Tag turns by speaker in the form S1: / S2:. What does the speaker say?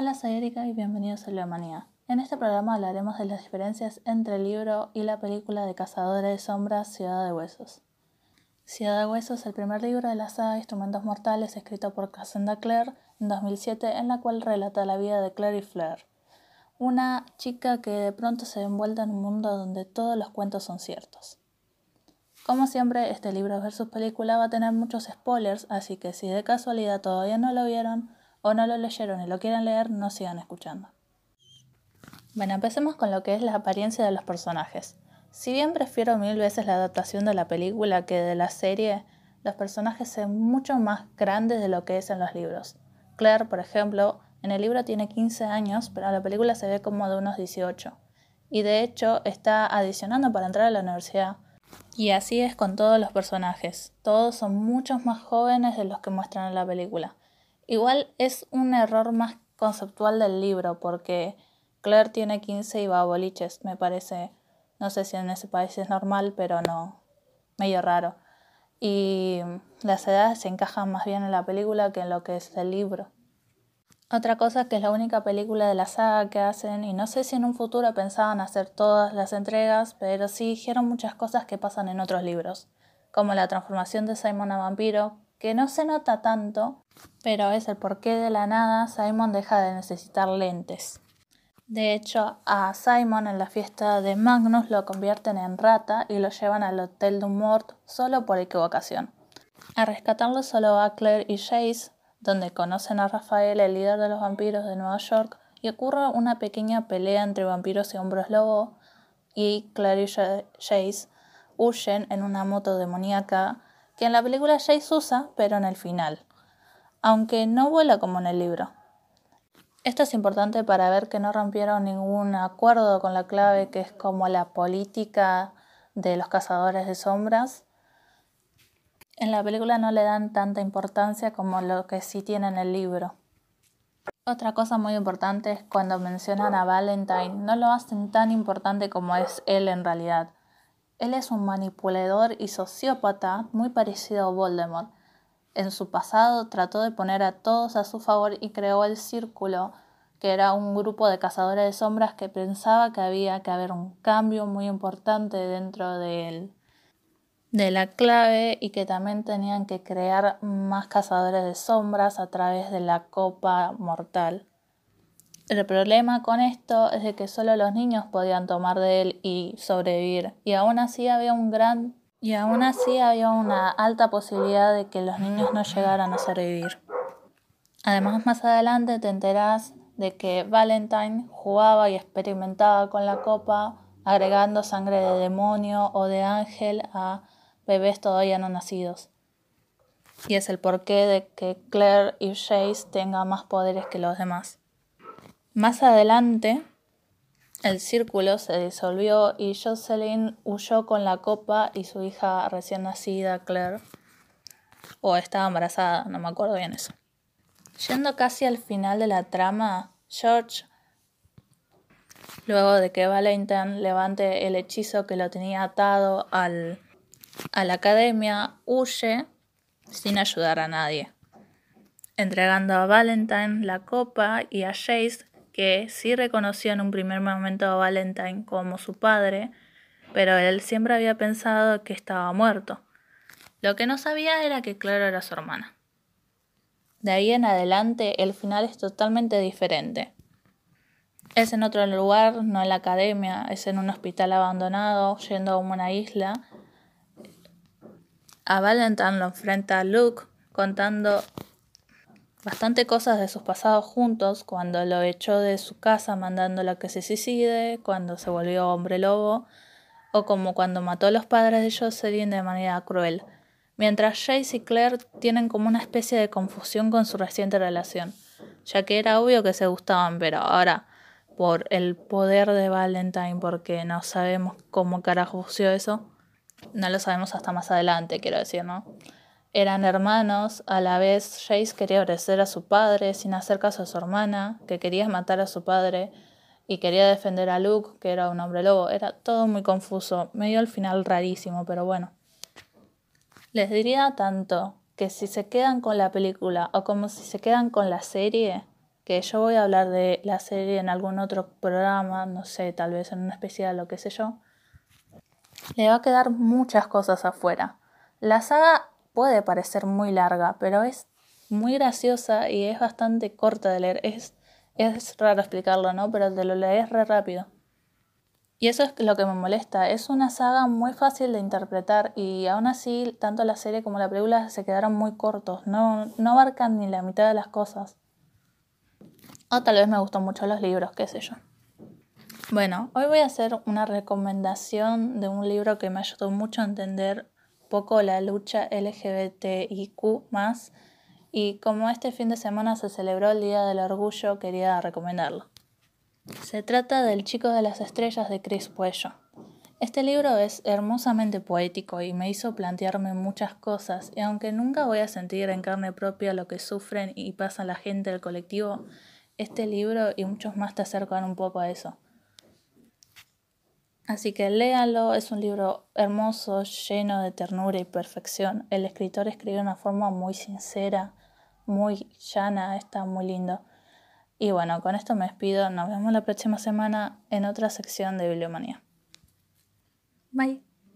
S1: Hola, soy Erika y bienvenidos a La Manía. En este programa hablaremos de las diferencias entre el libro y la película de Cazadores de Sombras Ciudad de Huesos. Ciudad de Huesos es el primer libro de la saga Instrumentos Mortales escrito por Cassandra Clare en 2007 en la cual relata la vida de Claire y Flair, una chica que de pronto se ve envuelta en un mundo donde todos los cuentos son ciertos. Como siempre, este libro versus película va a tener muchos spoilers, así que si de casualidad todavía no lo vieron o no lo leyeron y lo quieren leer, no sigan escuchando. Bueno, empecemos con lo que es la apariencia de los personajes. Si bien prefiero mil veces la adaptación de la película que de la serie, los personajes son mucho más grandes de lo que es en los libros. Claire, por ejemplo, en el libro tiene 15 años, pero en la película se ve como de unos 18. Y de hecho está adicionando para entrar a la universidad. Y así es con todos los personajes. Todos son muchos más jóvenes de los que muestran en la película. Igual es un error más conceptual del libro, porque Claire tiene 15 y va a boliches, me parece. No sé si en ese país es normal, pero no. Medio raro. Y las edades se encajan más bien en la película que en lo que es el libro. Otra cosa que es la única película de la saga que hacen, y no sé si en un futuro pensaban hacer todas las entregas, pero sí dijeron muchas cosas que pasan en otros libros, como la transformación de Simon a vampiro, que no se nota tanto, pero es el porqué de la nada Simon deja de necesitar lentes. De hecho, a Simon en la fiesta de Magnus lo convierten en rata y lo llevan al Hotel Dumort solo por equivocación. A rescatarlo solo va Claire y Chase, donde conocen a Rafael, el líder de los vampiros de Nueva York, y ocurre una pequeña pelea entre vampiros y hombres lobo, y Claire y Jace huyen en una moto demoníaca que en la película Jace usa, pero en el final, aunque no vuela como en el libro. Esto es importante para ver que no rompieron ningún acuerdo con la clave que es como la política de los cazadores de sombras en la película no le dan tanta importancia como lo que sí tiene en el libro. Otra cosa muy importante es cuando mencionan a Valentine, no lo hacen tan importante como es él en realidad. Él es un manipulador y sociópata muy parecido a Voldemort. En su pasado trató de poner a todos a su favor y creó el Círculo, que era un grupo de cazadores de sombras que pensaba que había que haber un cambio muy importante dentro de él de la clave y que también tenían que crear más cazadores de sombras a través de la copa mortal. El problema con esto es de que solo los niños podían tomar de él y sobrevivir, y aún así había un gran y aún así había una alta posibilidad de que los niños no llegaran a sobrevivir. Además, más adelante te enterás de que Valentine jugaba y experimentaba con la copa, agregando sangre de demonio o de ángel a bebés todavía no nacidos. Y es el porqué de que Claire y Chase tengan más poderes que los demás. Más adelante, el círculo se disolvió y Jocelyn huyó con la copa y su hija recién nacida, Claire. O estaba embarazada, no me acuerdo bien eso. Yendo casi al final de la trama, George, luego de que Valentine levante el hechizo que lo tenía atado al a la academia, huye sin ayudar a nadie, entregando a Valentine la copa y a Jace, que sí reconoció en un primer momento a Valentine como su padre, pero él siempre había pensado que estaba muerto. Lo que no sabía era que Clara era su hermana. De ahí en adelante el final es totalmente diferente. Es en otro lugar, no en la academia, es en un hospital abandonado, yendo a una isla, a Valentine lo enfrenta a Luke contando bastante cosas de sus pasados juntos, cuando lo echó de su casa mandándolo a que se suicide, cuando se volvió hombre lobo, o como cuando mató a los padres de Jocelyn de manera cruel, mientras Jace y Claire tienen como una especie de confusión con su reciente relación, ya que era obvio que se gustaban, pero ahora, por el poder de Valentine, porque no sabemos cómo carajo eso, no lo sabemos hasta más adelante, quiero decir, ¿no? Eran hermanos, a la vez Jace quería obedecer a su padre sin hacer caso a su hermana, que quería matar a su padre y quería defender a Luke, que era un hombre lobo. Era todo muy confuso, medio al final rarísimo, pero bueno. Les diría tanto que si se quedan con la película o como si se quedan con la serie, que yo voy a hablar de la serie en algún otro programa, no sé, tal vez en un especial o qué sé yo, le va a quedar muchas cosas afuera. La saga puede parecer muy larga, pero es muy graciosa y es bastante corta de leer. Es, es raro explicarlo, ¿no? Pero te lo lees re rápido. Y eso es lo que me molesta. Es una saga muy fácil de interpretar y aún así tanto la serie como la película se quedaron muy cortos. No, no abarcan ni la mitad de las cosas. O tal vez me gustan mucho los libros, qué sé yo. Bueno, hoy voy a hacer una recomendación de un libro que me ayudó mucho a entender poco la lucha LGBTIQ y como este fin de semana se celebró el Día del Orgullo, quería recomendarlo. Se trata del Chico de las Estrellas de Chris Puello. Este libro es hermosamente poético y me hizo plantearme muchas cosas, y aunque nunca voy a sentir en carne propia lo que sufren y pasa la gente del colectivo, este libro y muchos más te acercan un poco a eso. Así que léanlo, es un libro hermoso, lleno de ternura y perfección. El escritor escribe de una forma muy sincera, muy llana, está muy lindo. Y bueno, con esto me despido. Nos vemos la próxima semana en otra sección de Bibliomanía. Bye.